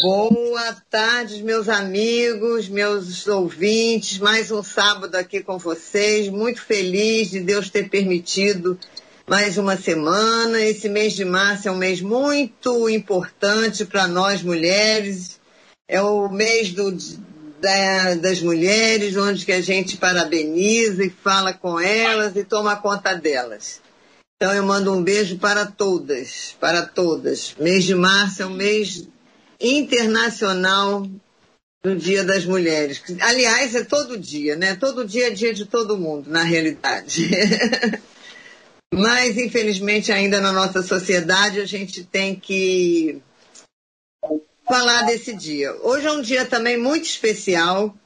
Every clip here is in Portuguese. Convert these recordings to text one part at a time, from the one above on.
Boa tarde, meus amigos, meus ouvintes. Mais um sábado aqui com vocês. Muito feliz de Deus ter permitido mais uma semana. Esse mês de março é um mês muito importante para nós mulheres. É o mês do, da, das mulheres, onde que a gente parabeniza e fala com elas e toma conta delas. Então eu mando um beijo para todas, para todas. Mês de março é um mês internacional do Dia das Mulheres. Aliás, é todo dia, né? Todo dia é dia de todo mundo, na realidade. Mas, infelizmente, ainda na nossa sociedade, a gente tem que falar desse dia. Hoje é um dia também muito especial,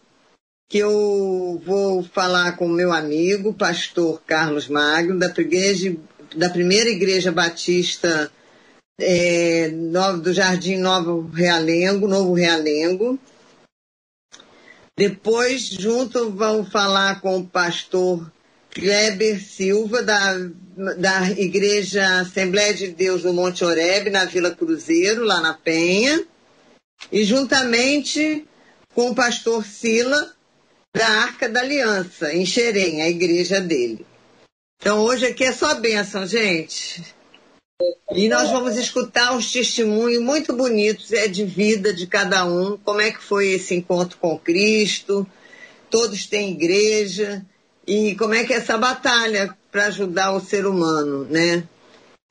que eu vou falar com meu amigo, pastor Carlos Magno, da igreja, da primeira igreja batista é, do Jardim Novo Realengo, Novo Realengo. Depois, junto, vão falar com o pastor Kleber Silva, da, da Igreja Assembleia de Deus no Monte Oreb, na Vila Cruzeiro, lá na Penha. E juntamente com o pastor Sila, da Arca da Aliança, em Xerém, a igreja dele. Então hoje aqui é só bênção, gente. E nós vamos escutar uns testemunhos muito bonitos é, de vida de cada um, como é que foi esse encontro com Cristo, todos têm igreja, e como é que é essa batalha para ajudar o ser humano, né?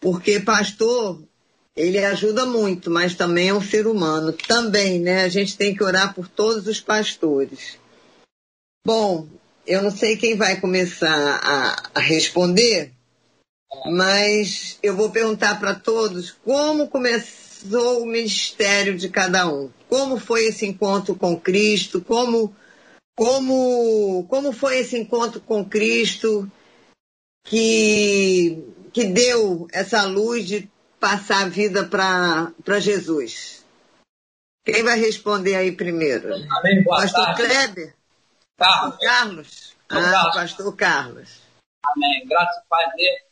Porque pastor, ele ajuda muito, mas também é um ser humano. Também, né? A gente tem que orar por todos os pastores. Bom, eu não sei quem vai começar a, a responder, mas eu vou perguntar para todos como começou o ministério de cada um. Como foi esse encontro com Cristo? Como, como, como foi esse encontro com Cristo que, que deu essa luz de passar a vida para Jesus? Quem vai responder aí primeiro? Amém, boa Pastor tarde. Kleber? Carlos. Carlos? Ah, Carlos. Pastor Carlos. Amém. Graças paz dele.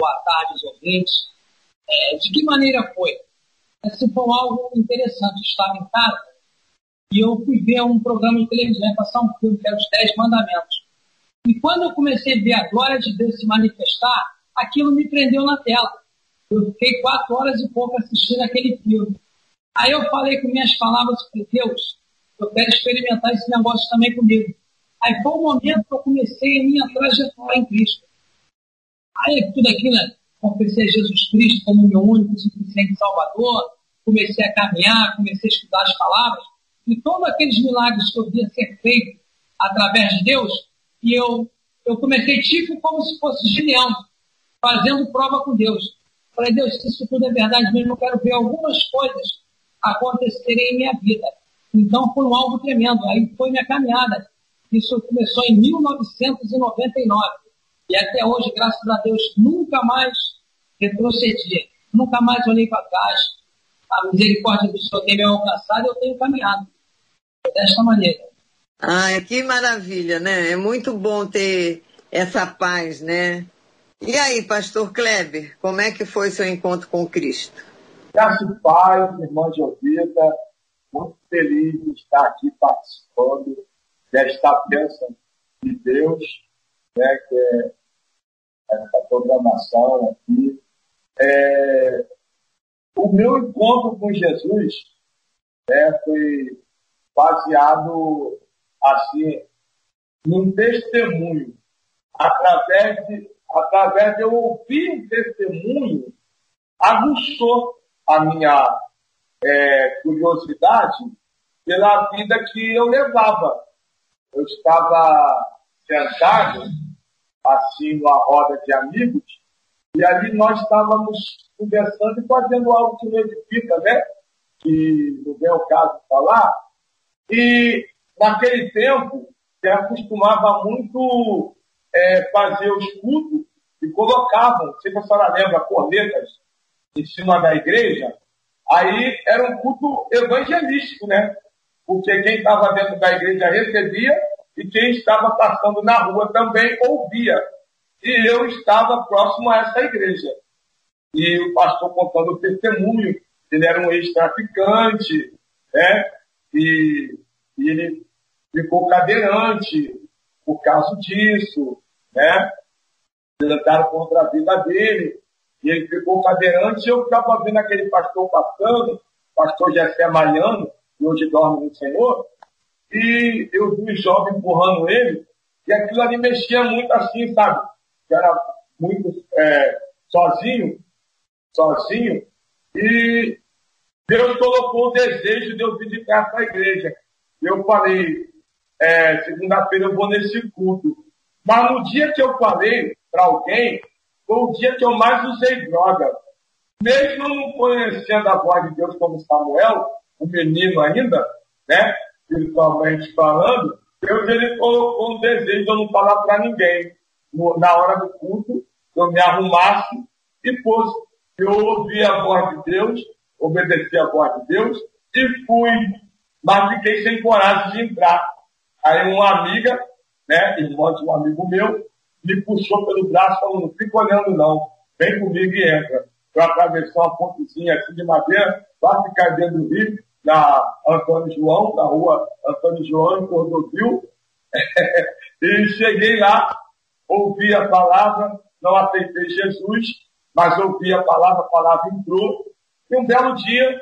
Boa tarde, os ouvintes. É, de que maneira foi? Esse foi algo interessante. Estava em casa e eu fui ver um programa de televisão, passar um filme que era os Dez Mandamentos. E quando eu comecei a ver a glória de Deus se manifestar, aquilo me prendeu na tela. Eu fiquei quatro horas e pouco assistindo aquele filme. Aí eu falei com minhas palavras para Deus, eu quero experimentar esse negócio também comigo. Aí foi o momento que eu comecei a minha trajetória em Cristo. Aí tudo aquilo, né? confessei a Jesus Cristo como meu único suficiente Salvador, comecei a caminhar, comecei a estudar as palavras, e todos aqueles milagres que eu via ser feitos através de Deus, e eu, eu comecei tipo como se fosse Gideão, fazendo prova com Deus. Falei, Deus, se isso tudo é verdade mesmo, eu quero ver algumas coisas acontecerem em minha vida. Então foi um algo tremendo. Aí foi minha caminhada. Isso começou em 1999. E até hoje, graças a Deus, nunca mais retrocedi. Nunca mais olhei para trás. A misericórdia do Senhor tem me alcançado e eu tenho caminhado. Desta maneira. Ai, que maravilha, né? É muito bom ter essa paz, né? E aí, pastor Kleber, como é que foi seu encontro com Cristo? Graças e paz, irmã Jovita, muito feliz de estar aqui participando desta bênção de Deus, né, que é essa programação aqui. É, o meu encontro com Jesus né, foi baseado assim num testemunho, através de, através de eu ouvir um testemunho, aguçou a minha é, curiosidade pela vida que eu levava. Eu estava sentado, assim, numa roda de amigos, e ali nós estávamos conversando e fazendo algo que não edifica, né? Que não é o caso de falar. E naquele tempo, eu acostumava muito é, fazer os cultos e colocavam, não sei se a senhora lembra, cornetas em cima da igreja. Aí era um culto evangelístico, né? Porque quem estava dentro da igreja recebia e quem estava passando na rua também ouvia. E eu estava próximo a essa igreja. E o pastor contando o testemunho, ele era um ex-traficante, né? E, e ele ficou cadeirante por causa disso, né? Tentaram contra a vida dele, e ele ficou cadeirante, e eu estava vendo aquele pastor passando, pastor Jessé Mariano, que hoje dorme no Senhor, e eu vi o jovem empurrando ele, e aquilo ali mexia muito assim, sabe? Que era muito é, sozinho, sozinho, e Deus colocou o desejo de eu visitar essa igreja. Eu falei, é, segunda-feira eu vou nesse culto. Mas no dia que eu falei para alguém, foi o dia que eu mais usei droga. Mesmo não conhecendo a voz de Deus como Samuel, o menino ainda, né, espiritualmente falando, Deus ele colocou um desejo de eu não falar para ninguém. Na hora do culto, eu me arrumasse e fosse. Eu ouvi a voz de Deus, obedeci a voz de Deus e fui. Mas fiquei sem coragem de entrar. Aí uma amiga, né, irmã de um amigo meu, me puxou pelo braço falando, não fica olhando não, vem comigo e entra. Eu atravessei uma pontezinha assim de madeira, vai ficar dentro do rio, na Antônio João, na rua Antônio João, em Cordovil, e cheguei lá, ouvi a palavra, não aceitei Jesus, mas ouvi a palavra, a palavra entrou, e um belo dia,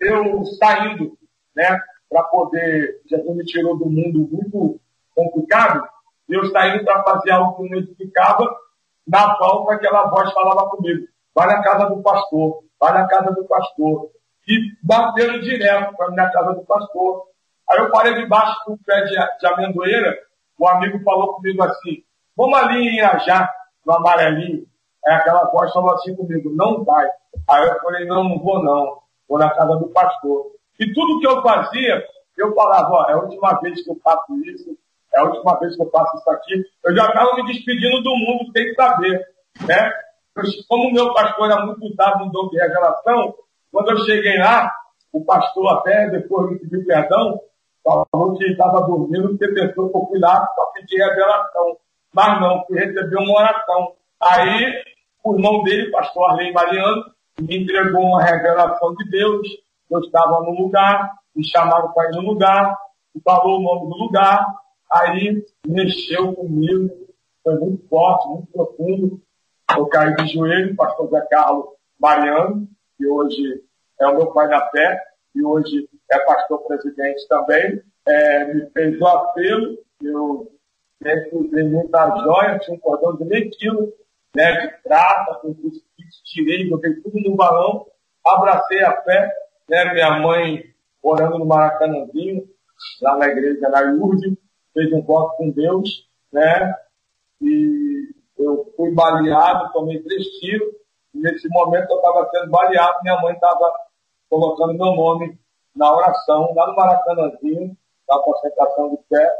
eu saindo, né, para poder, Jesus me tirou do mundo muito complicado, eu saindo para fazer algo que não edificava, na volta aquela voz falava comigo, vai na casa do pastor, vai na casa do pastor. E batendo direto para na casa do pastor. Aí eu parei debaixo do pé de, de amendoeira, o amigo falou comigo assim, vamos ali em Irajá, no amarelinho. Aí aquela voz falou assim comigo, não vai. Aí eu falei, não, não vou não, vou na casa do pastor. E tudo que eu fazia, eu falava, ó, é a última vez que eu faço isso, é a última vez que eu faço isso aqui. Eu já estava me despedindo do mundo, tem que saber. Né? Como meu pastor era muito dado no dom de revelação, quando eu cheguei lá, o pastor até, depois me pediu perdão, falou que estava dormindo, porque pensou que eu fui lá para pedir revelação. Mas não, fui receber uma oração. Aí, o irmão dele, pastor Arley Mariano, me entregou uma revelação de Deus. Eu estava no lugar, me chamaram para ir no lugar, falou o nome do lugar, aí mexeu comigo, foi muito forte, muito profundo. Eu caí de joelho, pastor Zé Carlos Mariano, que hoje é o meu pai na fé, e hoje é pastor presidente também, é, me fez o apelo, eu dentro de muita joia, tinha um cordão de meio quilo, né, de prata, com crucifixo, tirei, joguei tudo no balão, abracei a fé, né, minha mãe orando no Maracanãzinho, lá na igreja na Iurde, fez um voto com Deus, né, e eu fui baleado, tomei três tiros, nesse momento eu estava sendo baleado, minha mãe estava colocando meu nome na oração, lá no Maracanãzinho, na concentração de fé,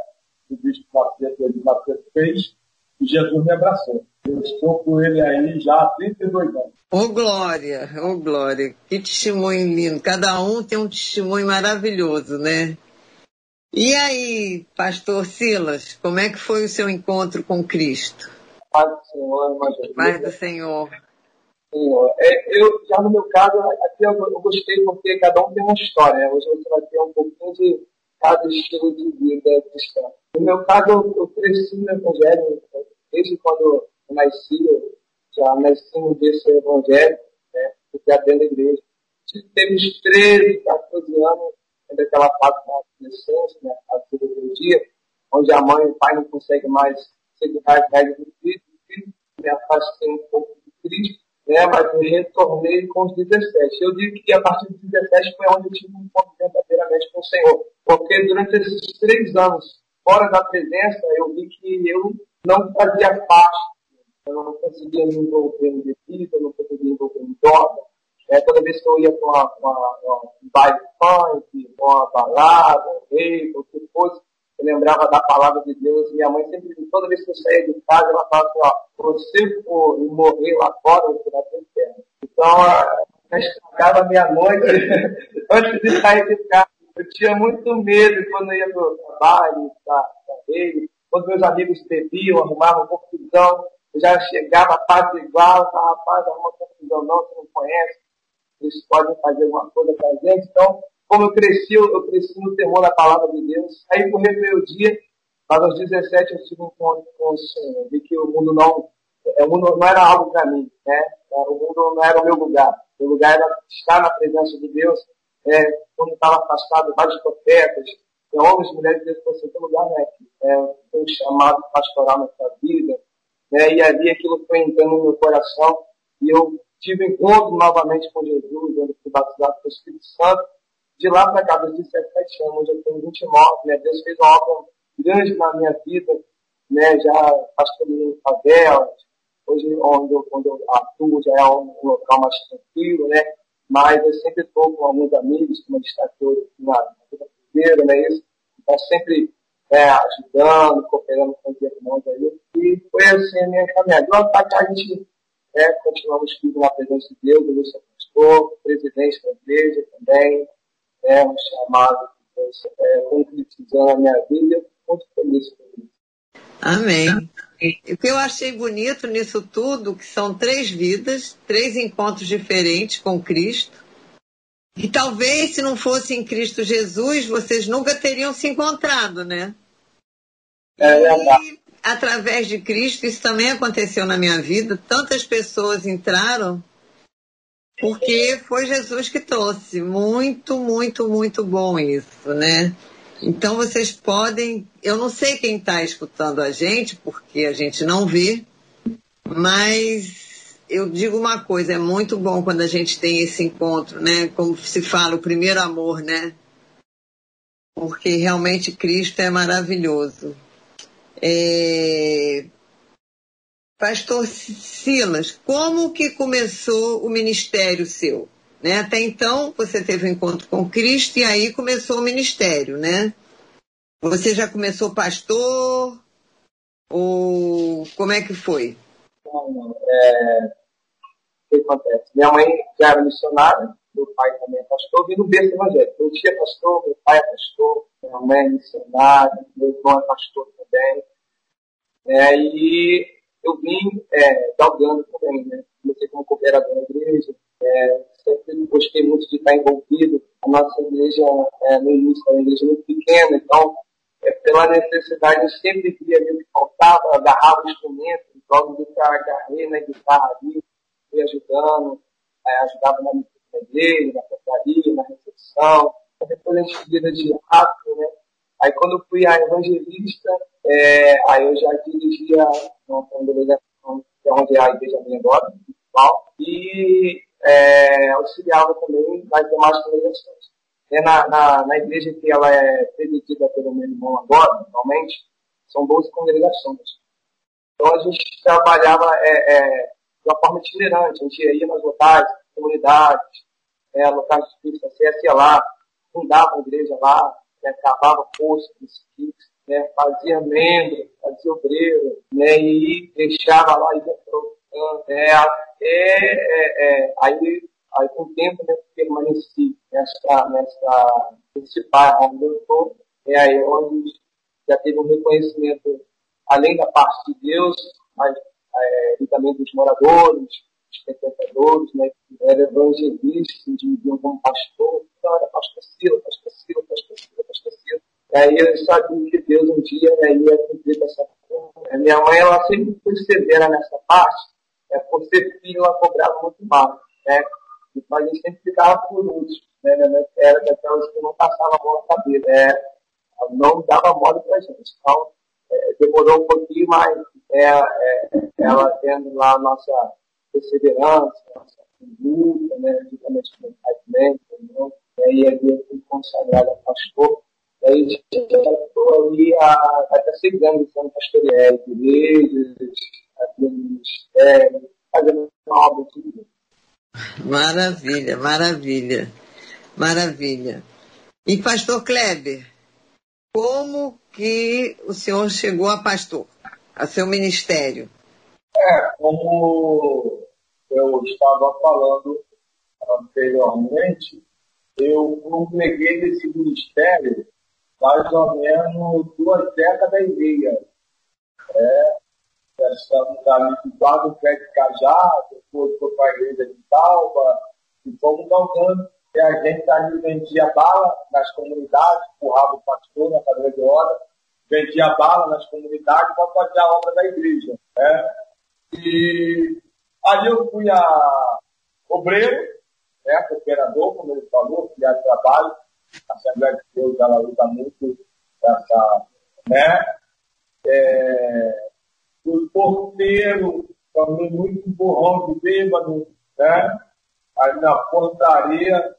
o bispo Macedo, Macedo fez, e Jesus me abraçou. Eu estou com ele aí já há 32 anos. Ô oh, Glória, ô oh, Glória, que testemunho lindo. Cada um tem um testemunho maravilhoso, né? E aí, pastor Silas, como é que foi o seu encontro com Cristo? Paz do Senhor. Paz do Senhor. É, eu, já no meu caso, aqui eu, eu, gostei porque cada um tem uma história. Né? Hoje você vai ter um pouquinho de cada estilo de vida cristã. No meu caso, eu, eu cresci no Evangelho desde quando eu nasci, eu já nasci no desse Evangelho, né? Fiquei dentro da igreja. Teve uns 13, 14 anos, ainda aquela fase da adolescência, né? a dia, onde a mãe e o pai não conseguem mais seguir as regras do filho, me afastei um pouco do Cristo, né? mas me retornei com os 17. Eu digo que a partir dos 17 foi onde eu tive um encontro verdadeiramente com o Senhor, porque durante esses três anos fora da presença, eu vi que eu não fazia parte, eu não conseguia me envolver em bebida, eu não conseguia me envolver em droga. É, toda vez que eu ia para um baile funk, uma balada, um rei, o que fosse, eu lembrava da palavra de Deus. Minha mãe sempre, toda vez que eu saía de casa, ela falava assim, ó, você for morrer lá fora, você vai ter inferno. Então, estragava meia-noite antes de sair de casa. Eu tinha muito medo quando eu ia para o trabalho, para rede, quando meus amigos bebiam, arrumavam confusão, eu já chegava quase igual, falava, rapaz, arruma confusão não, você não conhece, eles podem fazer alguma coisa para a gente. Então, como eu cresci, eu cresci no temor da palavra de Deus. Aí, por rebeldia, mas aos 17 eu tive um encontro com o Senhor. Vi que o mundo não, é, o mundo não era algo para mim, né? O mundo não era o meu lugar. O lugar era estar na presença de Deus. É, quando estava afastado, vários profetas, é, homens e mulheres de Deus, você tem lugar, né? É, um chamado pastoral na sua vida. Né? E ali aquilo foi entrando no meu coração. E eu tive encontro novamente com Jesus, onde fui batizado pelo Espírito Santo. De lá para cá, dos 17 anos, eu tenho 29, né? Deus fez uma obra grande na minha vida, né? Já pastorei em favelas, hoje onde eu, onde eu atuo já é um local mais tranquilo, né? Mas eu sempre estou com alguns amigos, como destacou na vida primeira, né? Está sempre é, ajudando, cooperando com os irmãos aí. E foi assim a minha caminhada. Lá para cá a gente é, continuamos tudo na presença de Deus, eu sou pastor, presidente da igreja também, é um chamado que Deus é, concretizando a minha vida muito feliz com isso. Amém. O que eu achei bonito nisso tudo, que são três vidas, três encontros diferentes com Cristo. E talvez se não fosse em Cristo Jesus, vocês nunca teriam se encontrado, né? É. E através de Cristo, isso também aconteceu na minha vida. Tantas pessoas entraram porque foi Jesus que trouxe. Muito, muito, muito bom isso, né? Então vocês podem, eu não sei quem está escutando a gente, porque a gente não vê, mas eu digo uma coisa, é muito bom quando a gente tem esse encontro, né? Como se fala, o primeiro amor, né? Porque realmente Cristo é maravilhoso. É... Pastor Silas, como que começou o ministério seu? Né? Até então, você teve um encontro com Cristo e aí começou o ministério, né? Você já começou pastor? Ou como é que foi? Não, não. É... O que acontece? Minha mãe já era missionária, meu pai também é pastor, vim no berço evangélico. Meu tio é pastor, meu pai é pastor, minha mãe é missionária, meu irmão é pastor também. É, e eu vim é, galgando também, né? Comecei como cooperador na igreja, é, sempre gostei muito de estar envolvido. A nossa igreja, é, no início, era uma igreja muito pequena, então, é, pela necessidade, eu sempre via ali o que faltava, agarrava o instrumento, logo de agarrei na guitarra ali, fui ajudando, é, ajudava na igreja, na portaria, na recepção, depois a gente vida de rápido, né? Aí quando eu fui a evangelista, é, aí eu já dirigia uma congregação, que é onde a igreja minha agora, e é, auxiliava também nas demais congregações. É na, na, na, igreja que ela é presidida pelo meu irmão agora, normalmente, são 12 congregações. Então a gente trabalhava é, é, de uma forma itinerante, a gente ia nas locais, comunidades, é, locais de Cristo, a lá, fundava a igreja lá, né, cavava poços, né, fazia membro, fazia obreiro, né, e deixava lá ia né, é, é, aí, aí com o tempo né, permaneci nessa, nessa, nesse bairro onde eu estou, é aí onde já teve um reconhecimento, além da parte de Deus, mas é, e também dos moradores, dos frequentadores, né, que eram evangelistas, que viviam como pastor, então era pastor Sila, pastor Sila, pastor Sila, pastor Sila. E aí eu sabia que Deus um dia né, ia cumprir essa coisa. Minha mãe, ela sempre foi severa nessa parte, é, por ser filho, ela cobrava muito mal, né? Então a gente sempre ficava por último, né? Minha mãe era daquelas que não passava a mão na cabeça, né? não dava mole pra gente. Então, é, demorou um pouquinho, mas é, é, ela tendo lá a nossa perseverança, nossa luta, né? Juntamente com o também, entendeu? E aí eu fui consagrado a pastor. E aí já estou ali há até seis anos sendo pastoreado, igrejas, ministério, fazendo uma obra de Maravilha, maravilha, maravilha. E pastor Kleber, como que o senhor chegou a pastor, a seu ministério? É, como eu estava falando anteriormente, eu congreguei nesse ministério mais ou menos duas décadas e meia. É, estamos ali do pé de Cajá, depois foi para a igreja de Talba, e fomos galgando E a gente ali vendia bala nas comunidades, empurrava o pastor na cadeira de hora, vendia bala nas comunidades para fazer a obra da igreja. Né? E ali eu fui a obreiro, né, cooperador, como ele falou, que é trabalho. A Assembleia de Deus ela luta muito essa, né? É, o porteiro, também muito burrão de bêbado, né? Aí na portaria,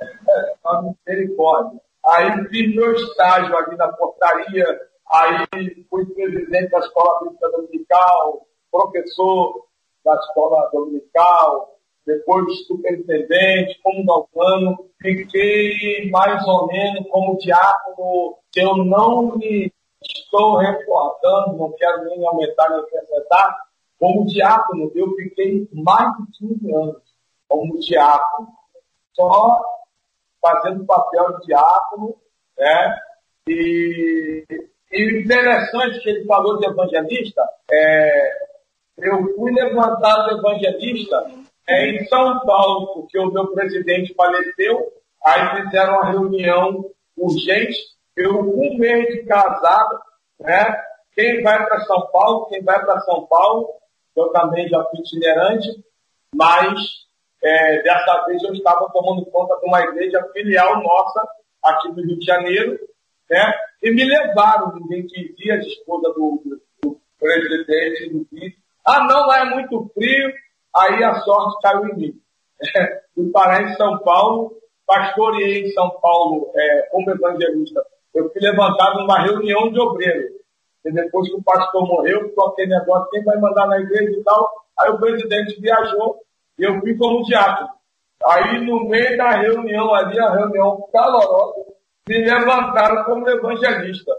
a misericórdia. Aí fiz meu estágio ali na portaria, aí fui presidente da escola bíblica dominical, professor da escola dominical, depois superintendente, como galvano, fiquei mais ou menos como diácono, que eu não me estou recordando, não quero nem aumentar nem acrescentar, como diácono, eu fiquei mais de 15 anos como diácono, só fazendo papel de diácono, né? E, e interessante que ele falou de evangelista, é, eu fui levantado evangelista é, em São Paulo, porque o meu presidente faleceu, aí fizeram uma reunião urgente, eu um mês de casado, né? Quem vai para São Paulo, quem vai para São Paulo, eu também já fui itinerante, mas é, dessa vez eu estava tomando conta de uma igreja filial nossa aqui no Rio de Janeiro, né? E me levaram, ninguém quisia, a esposa do, do, do presidente do vice. Ah, não, lá é muito frio, aí a sorte caiu em mim. Fui parar em São Paulo, pastoreei em São Paulo é, como evangelista. Eu fui levantado numa reunião de obreiros. E depois que o pastor morreu, ficou aquele negócio, quem vai mandar na igreja e tal. Aí o presidente viajou e eu fui como diácono. Aí no meio da reunião ali, a reunião calorosa, me levantaram como evangelista.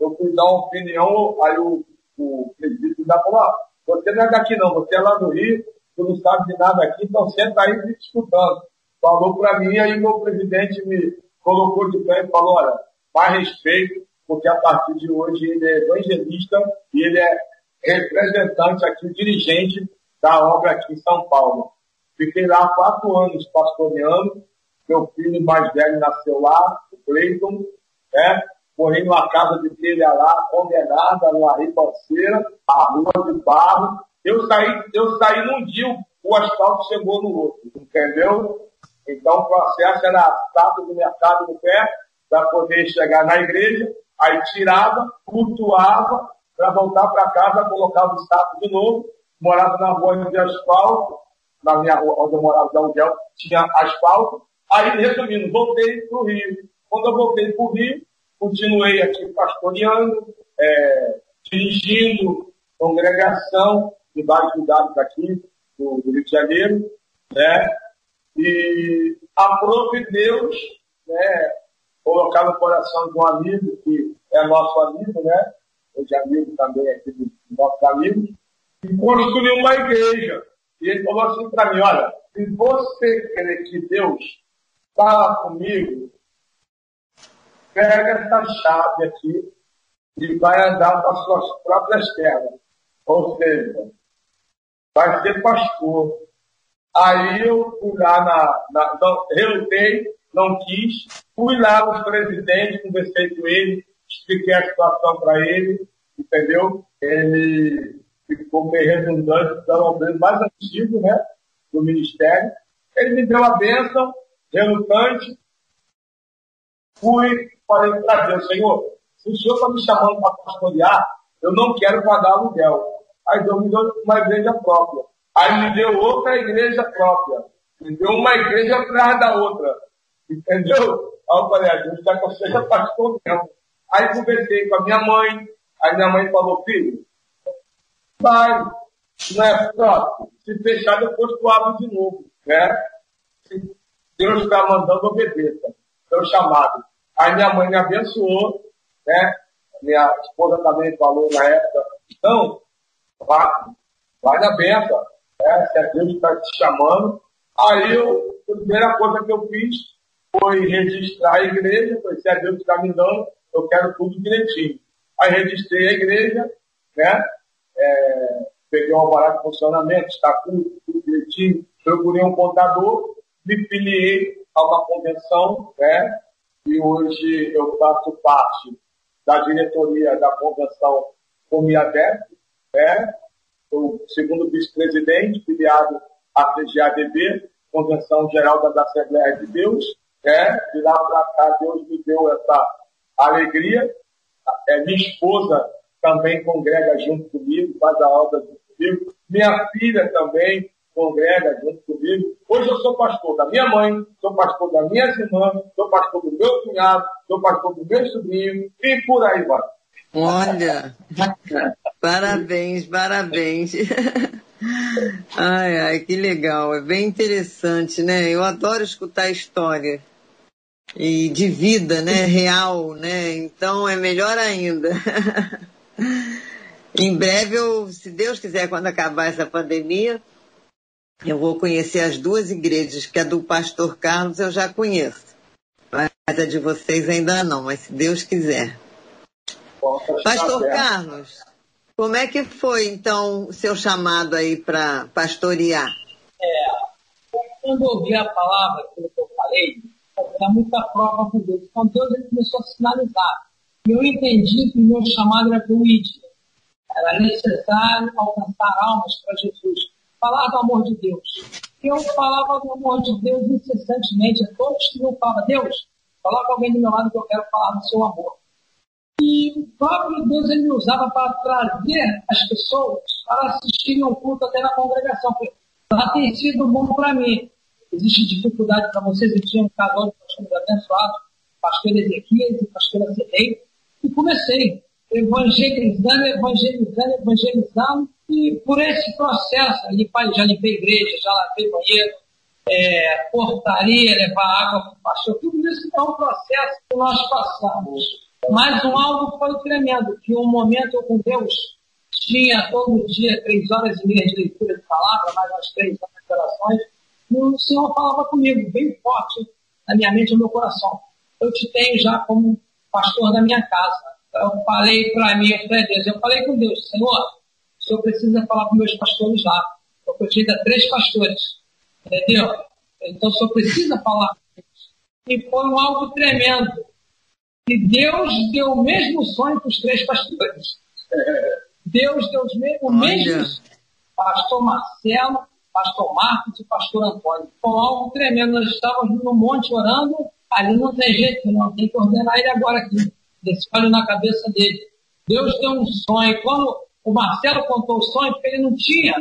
Eu fui dar uma opinião, aí o, o presidente da falou, você não é daqui não, você é lá do Rio, tu não sabe de nada aqui, então senta aí me escutando. Falou para mim, aí meu presidente me colocou de pé e falou, olha, mais respeito, porque a partir de hoje ele é evangelista e ele é representante aqui, dirigente da obra aqui em São Paulo. Fiquei lá quatro anos pastoreando, meu filho mais velho nasceu lá, o Cleiton, né? Morri numa casa de telha lá, condenada, numa ribanceira, a rua de barro, eu saí, eu saí num dia, o asfalto chegou no outro, entendeu? Então o processo era saco do mercado no pé, para poder chegar na igreja, aí tirava, cultuava, para voltar para casa, colocava o saco de novo, morava na rua de asfalto, na minha rua onde eu morava de aluguel, tinha asfalto, aí resumindo, voltei para o Rio. Quando eu voltei para o Rio, continuei aqui pastoreando, é, dirigindo congregação, de vários lugares aqui do, do Rio de Janeiro, né? E aprove Deus, né? Colocar no coração de um amigo que é nosso amigo, né? Hoje é amigo também aqui dos nossos amigos, e construiu uma igreja. E ele falou assim para mim, olha, se você crê que Deus fala comigo, pega essa chave aqui e vai andar com as suas próprias pernas. Ou seja, vai ser pastor. Aí eu fui lá na, na não, relutei, não quis, fui lá no presidente, conversei com ele, expliquei a situação para ele, entendeu? Ele ficou meio redundante, é o mais antigo, né, do ministério. Ele me deu a bênção, relutante, fui, falei para Deus, Senhor, se o Senhor está me chamando para pastorear, eu não quero pagar aluguel. Aí Deus me deu uma igreja própria. Aí me deu outra igreja própria. Me deu uma igreja atrás da outra. Entendeu? Aí eu falei, a Deus quer que eu seja pastor mesmo. Aí conversei com a minha mãe. Aí minha mãe falou, filho, vai, não é próprio. Se fechar, depois tu abre de novo. Né? Deus está mandando, obedeça. Foi o chamado. Aí minha mãe me abençoou, né? Minha esposa também falou na época. Então, Vai, vai na benção. Né? Se é Deus está te chamando. Aí eu, a primeira coisa que eu fiz foi registrar a igreja. Foi, se é Deus está me dando, eu quero tudo direitinho. Aí registrei a igreja, né? É, peguei um alvará de funcionamento, estatuto, tudo direitinho. Procurei um contador, me filiei a uma convenção, né? E hoje eu faço parte da diretoria da convenção Comiadep, né? O segundo vice-presidente, filiado à CGADB, Convenção Geral das Assembleias de Deus, né? De lá para cá, Deus me deu essa alegria. É, minha esposa também congrega junto comigo, faz a obra junto comigo. Minha filha também congrega junto comigo. Hoje eu sou pastor da minha mãe, sou pastor das minhas irmãs, sou pastor do meu cunhado, sou pastor do meu sobrinho e por aí vai. Olha, parabéns, parabéns. Ai, ai, que legal, é bem interessante, né? Eu adoro escutar história e de vida, né, real, né? Então é melhor ainda. em breve, eu, se Deus quiser, quando acabar essa pandemia, eu vou conhecer as duas igrejas, que a do pastor Carlos eu já conheço. Mas a de vocês ainda não, mas se Deus quiser. Pastor Carlos, como é que foi então o seu chamado aí para pastorear? É, quando eu ouvi a palavra, aquilo que eu falei, era muita prova com Deus. Então Deus ele começou a sinalizar. E eu entendi que o meu chamado era para o Era necessário alcançar almas para Jesus falar do amor de Deus. Eu falava do amor de Deus incessantemente a todos que eu falava, Deus, coloca alguém do meu lado que eu quero falar do seu amor. E o próprio Deus ele me usava para trazer as pessoas para assistirem ao culto até na congregação. Lá tem sido bom para mim. Existe dificuldade para vocês, eu tinha um casal de pastores abençoados, pastor Ezequias e pastor Acerrei, e comecei evangelizando, evangelizando, evangelizando, e por esse processo, já limpei igreja, já lavei banheiro, é, portaria, levar água para o pastor, tudo isso é um processo que nós passamos. Mas um algo foi tremendo, que um momento com Deus tinha todo dia três horas e meia de leitura de palavra, mais umas três horas de orações, e o Senhor falava comigo, bem forte, na minha mente e no meu coração. Eu te tenho já como pastor da minha casa eu falei para mim, eu falei, Deus, eu falei com Deus, Senhor, o Senhor precisa falar com meus pastores lá. Porque eu tinha três pastores. Entendeu? Então o Senhor precisa falar com eles. E foi um algo tremendo. E Deus deu o mesmo sonho para os três pastores. Deus deu o mesmo sonho. Pastor Marcelo, pastor Marcos e pastor Antônio. Foi algo tremendo. Nós estávamos no monte orando, ali não tem jeito, não tem que ordenar ele agora aqui desse olho na cabeça dele. Deus deu um sonho. Quando o Marcelo contou o sonho, porque ele não tinha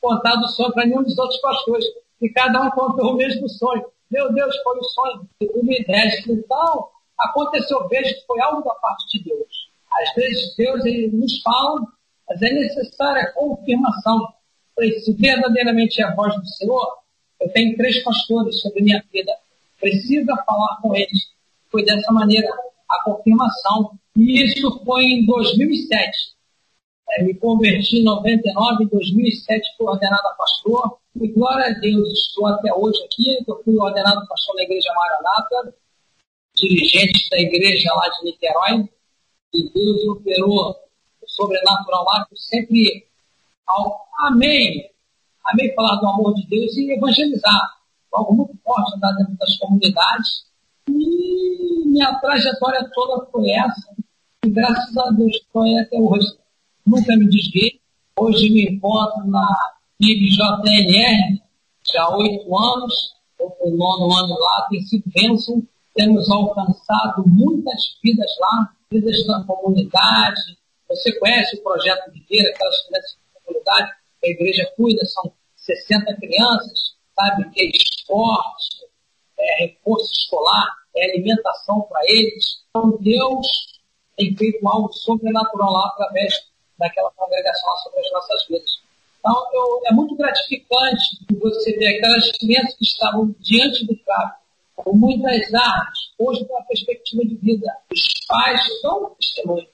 contado o sonho para nenhum dos outros pastores. E cada um contou o mesmo sonho. Meu Deus, foi o sonho de 2010. Então, aconteceu, vejo que foi algo da parte de Deus. Às vezes Deus ele nos fala, mas é necessária a confirmação. Se verdadeiramente é a voz do Senhor, eu tenho três pastores sobre minha vida. Precisa falar com eles. Foi dessa maneira a confirmação. E isso foi em 2007. Me converti em 99, em 2007 fui ordenado a pastor. E glória a Deus, estou até hoje aqui. Eu fui ordenado pastor na Igreja Maranata, dirigente da igreja lá de Niterói. E Deus operou o sobrenatural lá, que sempre amei. Amei falar do amor de Deus e evangelizar. Algo muito forte andar dentro das comunidades. E minha trajetória toda foi essa. E graças a Deus foi até hoje. Nunca me desviei. Hoje me encontro na IBJNR, já há oito anos. O nono ano lá, tem sido bênção. Temos alcançado muitas vidas lá, vidas da comunidade. Você conhece o projeto Viver, aquelas crianças da comunidade, a igreja cuida, são 60 crianças, sabe, que é esporte, é reforço escolar, é alimentação para eles. Então Deus tem feito algo sobrenatural lá através daquela congregação sobre as nossas vidas. Então eu, é muito gratificante você ver aquelas crianças que estavam diante do carro, com muitas armas, hoje com a perspectiva de vida. Os pais são testemunhos.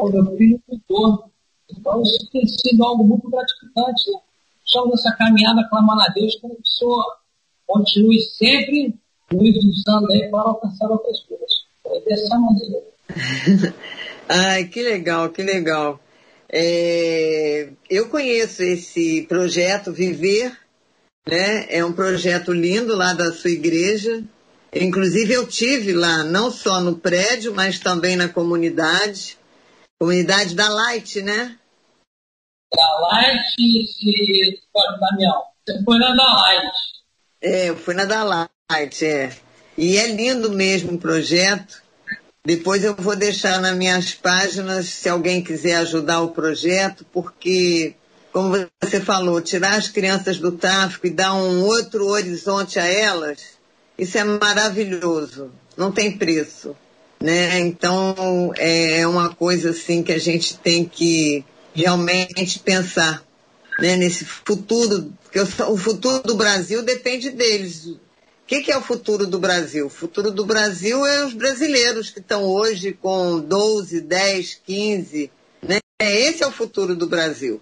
O meu filho cuidou. Então isso tem sido algo muito gratificante. Né? Estamos nessa caminhada clamando a Deus que a pessoa continue sempre nos usando aí para alcançar outras coisas. Foi dessa maneira. Ai, que legal, que legal. É, eu conheço esse projeto Viver, né? É um projeto lindo lá da sua igreja. Inclusive eu tive lá, não só no prédio, mas também na comunidade, comunidade da Light, né? Da Light e Damião. Você foi na da Light. É, eu fui na da Light, é. E é lindo mesmo o projeto. Depois eu vou deixar nas minhas páginas se alguém quiser ajudar o projeto, porque, como você falou, tirar as crianças do tráfico e dar um outro horizonte a elas, isso é maravilhoso, não tem preço. Né? Então é uma coisa assim que a gente tem que realmente pensar né? nesse futuro, porque o futuro do Brasil depende deles que, que é o futuro do Brasil? O futuro do Brasil é os brasileiros que estão hoje com 12, 10, 15. Né? Esse é o futuro do Brasil.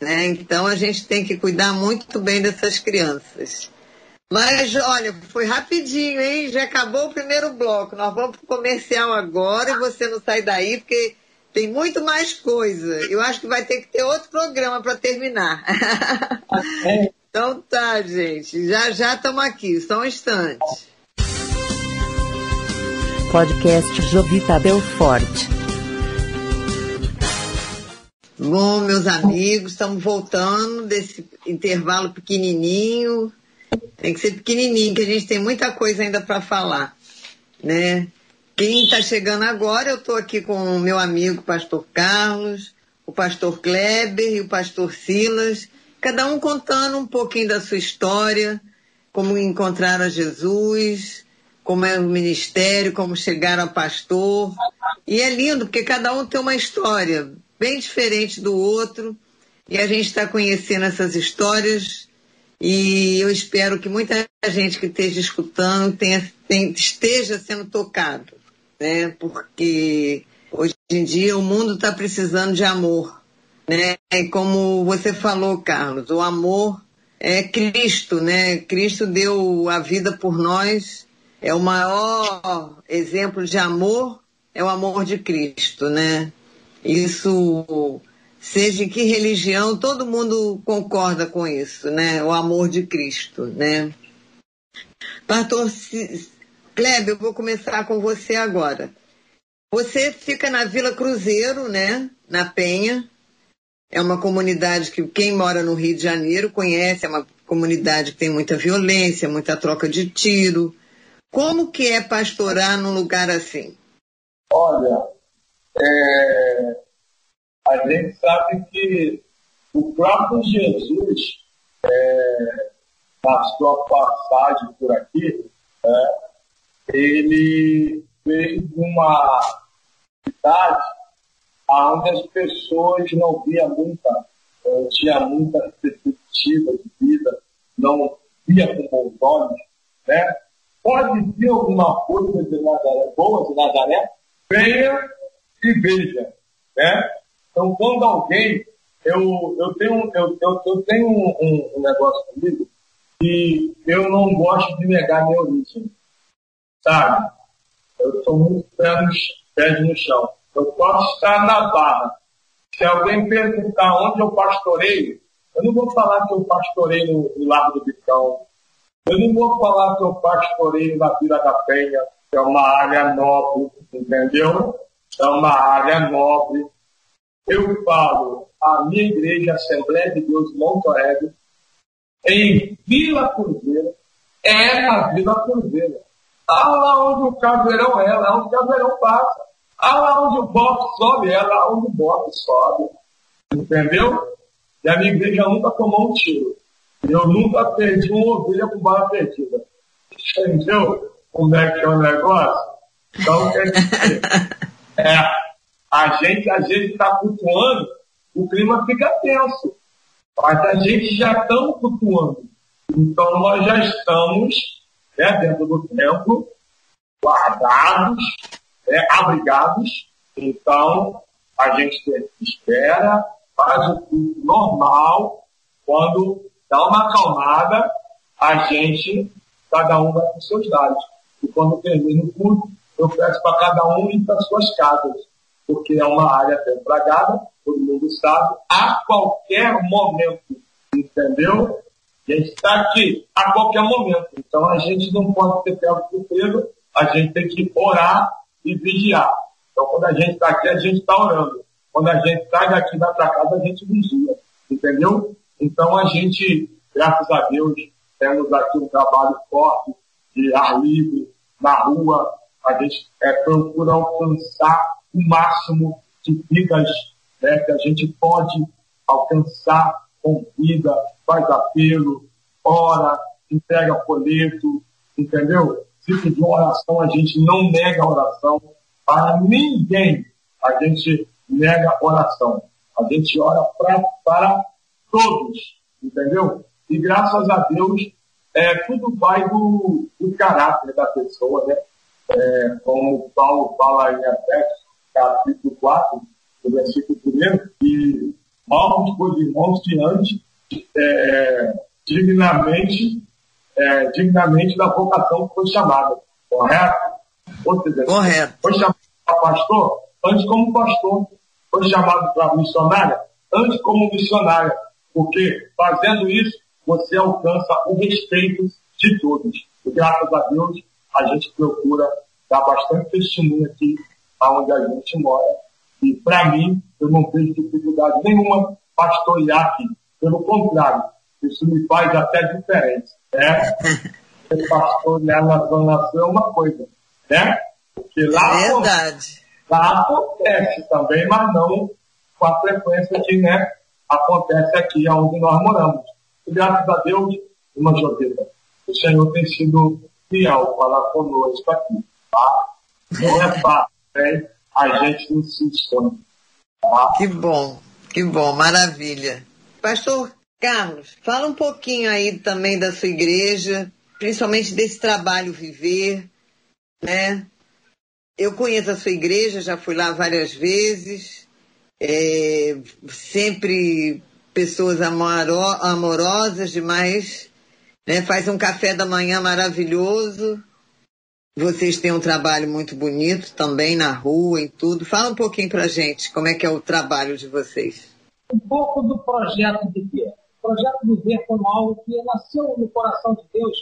Né? Então a gente tem que cuidar muito bem dessas crianças. Mas olha, foi rapidinho, hein? Já acabou o primeiro bloco. Nós vamos para o comercial agora e você não sai daí, porque tem muito mais coisa. Eu acho que vai ter que ter outro programa para terminar. É. Então tá, gente. Já já estamos aqui, só um instante. Podcast Jovita Belfort. Bom, meus amigos, estamos voltando desse intervalo pequenininho. Tem que ser pequenininho, que a gente tem muita coisa ainda para falar, né? Quem está chegando agora, eu estou aqui com o meu amigo pastor Carlos, o pastor Kleber e o pastor Silas cada um contando um pouquinho da sua história, como encontraram Jesus, como é o ministério, como chegaram a pastor. E é lindo, porque cada um tem uma história bem diferente do outro, e a gente está conhecendo essas histórias, e eu espero que muita gente que esteja escutando tenha, tenha, esteja sendo tocado, né? porque hoje em dia o mundo está precisando de amor né? E como você falou, Carlos, o amor é Cristo, né? Cristo deu a vida por nós. É o maior exemplo de amor, é o amor de Cristo, né? Isso, seja em que religião, todo mundo concorda com isso, né? O amor de Cristo, né? Pastor Kleber, eu vou começar com você agora. Você fica na Vila Cruzeiro, né? Na Penha. É uma comunidade que quem mora no Rio de Janeiro conhece, é uma comunidade que tem muita violência, muita troca de tiro. Como que é pastorar num lugar assim? Olha, é, a gente sabe que o próprio Jesus, é, na sua passagem por aqui, é, ele veio de uma cidade onde as pessoas não via muita, uh, tinha muita perspectiva de vida, não via com bons olhos, né? Pode vir alguma coisa de Nazaré, boa de Nazaré, venha e veja, né? Então, quando alguém, eu, eu tenho, eu, eu, eu tenho um, um, negócio comigo que eu não gosto de negar minha origem, sabe? Eu sou muito pés, pés no chão. Eu posso estar na barra. Se alguém perguntar onde eu pastoreio, eu não vou falar que eu pastoreio no, no Largo do Bicão. Eu não vou falar que eu pastoreio na Vila da Penha, que é uma área nobre, entendeu? É uma área nobre. Eu falo, a minha igreja, Assembleia de Deus Monte em Vila Cruzeiro, é na Vila Cruzeiro. Ah, lá onde o caveirão é, lá onde o caveirão passa. Ah, lá onde o bote sobe, é lá onde o bote sobe. Entendeu? E a minha igreja nunca tomou um tiro. Eu nunca perdi uma ovelha com bala perdida. Entendeu? Como é que é o negócio? Então, quer dizer, é, a gente, a gente está flutuando, o clima fica tenso. Mas a gente já está flutuando. Então, nós já estamos né, dentro do templo, guardados, é, abrigados. Então, a gente espera, faz o culto normal. Quando dá uma acalmada, a gente, cada um vai para os seus lados. E quando termina o culto, eu peço para cada um ir para suas casas, porque é uma área templagada, todo mundo sabe, a qualquer momento, entendeu? A gente está aqui a qualquer momento. Então a gente não pode ter pego surpresa, a gente tem que orar e vigiar. Então quando a gente está aqui, a gente está orando. Quando a gente sai daqui e para casa, a gente vigia. Entendeu? Então a gente, graças a Deus, temos aqui um trabalho forte de ar livre, na rua, a gente é, procura alcançar o máximo de vidas né, que a gente pode alcançar com vida, faz apelo, ora, entrega folheto, entendeu? Se pedir oração, a gente não nega oração. Para ninguém a gente nega oração. A gente ora pra, para todos, entendeu? E graças a Deus, é, tudo vai do, do caráter da pessoa, né? É, como Paulo fala em Efésios, capítulo 4, o versículo 1, que mal os irmãos diante é, dignamente, é, dignamente da vocação que foi chamada. Correto? Ou seja, Correto. foi chamado para pastor, antes como pastor. Foi chamado para missionária, antes como missionária. Porque fazendo isso, você alcança o respeito de todos. E graças a Deus, a gente procura dar bastante testemunho aqui onde a gente mora. E para mim, eu não vejo dificuldade nenhuma pastorear aqui. Pelo contrário, isso me faz até diferente. Né? pastorear na Zona Sul é uma coisa. Né? Porque lá, é verdade. lá acontece também, mas não com a frequência que né, acontece aqui onde nós moramos. E graças a Deus, irmã Jovita, o Senhor tem sido fiel para conosco aqui. Tá? Não é fácil, né? A gente não se esconde. Tá? Que bom, que bom, maravilha. Pastor Carlos, fala um pouquinho aí também da sua igreja, principalmente desse trabalho viver, né? Eu conheço a sua igreja, já fui lá várias vezes, é, sempre pessoas amoro, amorosas demais, né? Faz um café da manhã maravilhoso. Vocês têm um trabalho muito bonito também na rua, em tudo. Fala um pouquinho pra gente como é que é o trabalho de vocês. Um pouco do projeto de Viver. O projeto Viver foi algo que nasceu no coração de Deus,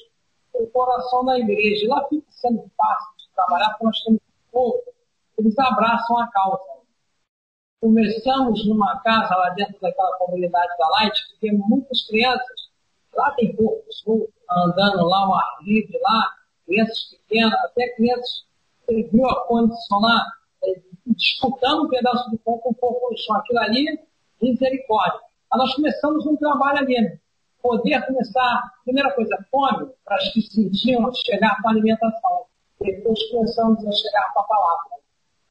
no coração da igreja. Lá fica sendo fácil de trabalhar, porque nós temos povo, eles abraçam a causa começamos numa casa lá dentro daquela comunidade da Light, que tem muitas crianças. Lá tem poucos andando lá, um ar livre lá, crianças pequenas, até crianças que viu a é, disputando um pedaço de pão com um pouco de chão. Aquilo ali, misericórdia. Aí nós começamos um trabalho ali, poder começar, primeira coisa, fome, para as que sentiam chegar com a alimentação. Depois começamos a chegar com a palavra.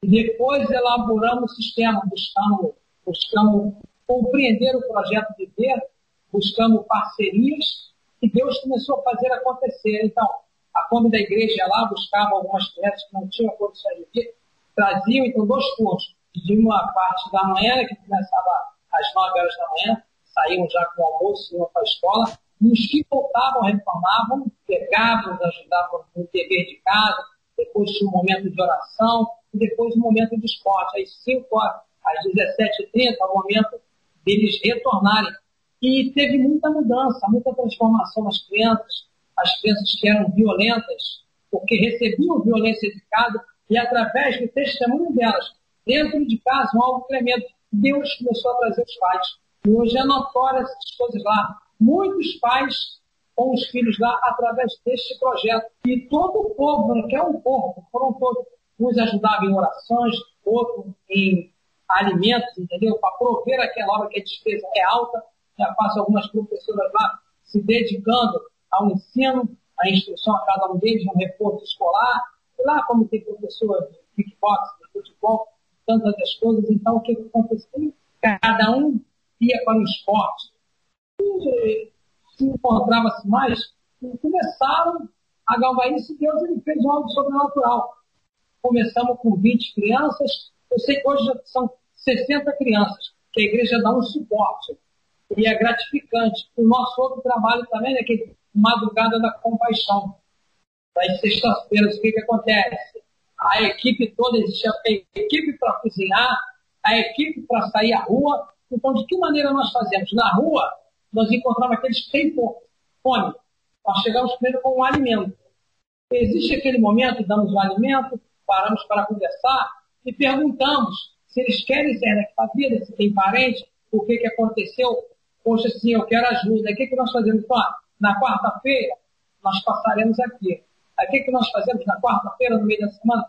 E depois elaboramos o sistema, buscando, buscando compreender o projeto de ver, buscando parcerias, e Deus começou a fazer acontecer. Então, a fome da igreja lá, buscava algumas crianças que não tinham condições de vir, traziam então dois turnos, de uma parte da manhã, que começava às nove horas da manhã, saíam já com o almoço, iam para a escola, e os que voltavam, retornavam, pegavam, ajudavam no dever de casa, depois tinha um momento de oração, e depois o momento de esporte, às 5 horas, às 17h30, o momento deles retornarem. E teve muita mudança, muita transformação nas crianças, as crianças que eram violentas, porque recebiam violência de casa, e através do testemunho delas, dentro de casa, um algo tremendo, Deus começou a trazer os pais. E hoje é notório essas coisas lá. Muitos pais com os filhos lá através deste projeto. E todo o povo, né, que é um povo, foram todos uns ajudavam em orações, outros em alimentos, entendeu? Para prover aquela obra que a despesa é alta. Já faço algumas professoras lá se dedicando ao ensino, à instrução a cada um deles, um reforço escolar. Lá, como tem professor de kickbox, de futebol, tantas as coisas, então o que aconteceu? Cada um ia para o esporte. E se encontrava-se mais, e começaram a galvar isso Deus ele fez algo sobrenatural começamos com 20 crianças, eu sei que hoje já são 60 crianças, que a igreja dá um suporte. E é gratificante. O nosso outro trabalho também é que Madrugada da Compaixão. Das sextas-feiras, o que, que acontece? A equipe toda, existe a equipe para cozinhar, a equipe para sair à rua. Então, de que maneira nós fazemos? Na rua, nós encontramos aqueles que têm fome, nós chegamos primeiro com um alimento. Existe aquele momento, damos o um alimento, paramos para conversar e perguntamos se eles querem para a vida, se tem parente, o que, que aconteceu. Poxa, sim, eu quero ajuda. O que, que nós fazemos? Então, na quarta-feira, nós passaremos aqui. O que, que nós fazemos na quarta-feira, no meio da semana?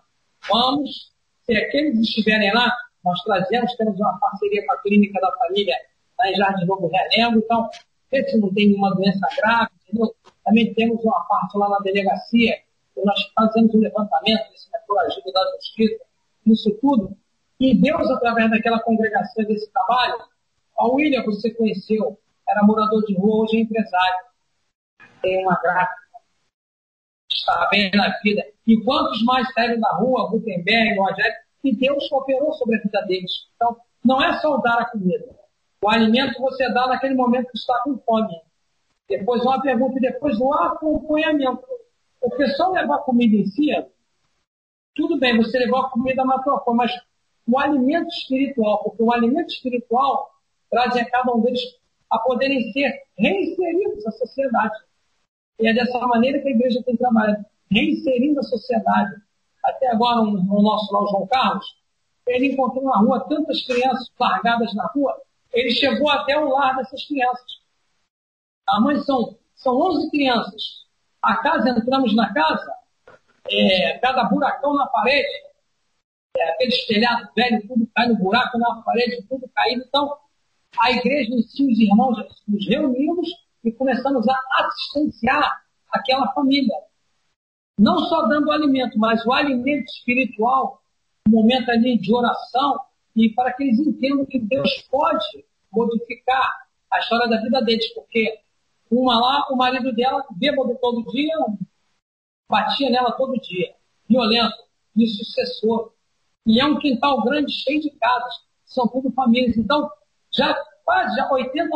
Vamos, se aqueles estiverem lá, nós trazemos, temos uma parceria com a Clínica da Família lá em Jardim Novo Realengo, então, se não tem nenhuma doença grave, entendeu? Também temos uma parte lá na delegacia, que nós fazemos um levantamento, isso é por ajuda da justiça, isso tudo. E Deus, através daquela congregação desse trabalho, a William, você conheceu, era morador de rua, hoje é empresário. Tem uma gráfica. Está bem na vida. E quantos mais saíram da rua, Gutenberg, Rogério, que Deus operou sobre a vida deles. Então, não é só dar a comida. O alimento você dá naquele momento que está com fome. Depois uma pergunta e depois o acompanhamento. Porque só levar comida em si, tudo bem, você levou a comida na tua forma, mas o alimento espiritual, porque o alimento espiritual traz a cada um deles a poderem ser reinseridos na sociedade. E é dessa maneira que a igreja tem trabalhado, reinserindo a sociedade. Até agora, o nosso lá, o João Carlos, ele encontrou na rua tantas crianças largadas na rua, ele chegou até o lar dessas crianças. A mãe são, são 11 crianças. A casa, entramos na casa, é, cada buracão na parede, é, aquele espelhado velho, tudo cai no buraco na parede, tudo caído. Então, a igreja em si, os irmãos, nos reunimos e começamos a assistenciar aquela família. Não só dando alimento, mas o alimento espiritual, um momento ali de oração, e para que eles entendam que Deus pode modificar a história da vida deles, porque uma lá, o marido dela, bêbado todo dia, batia nela todo dia, violento, e sucessor. E é um quintal grande, cheio de casas, são tudo famílias. Então, já quase já 80%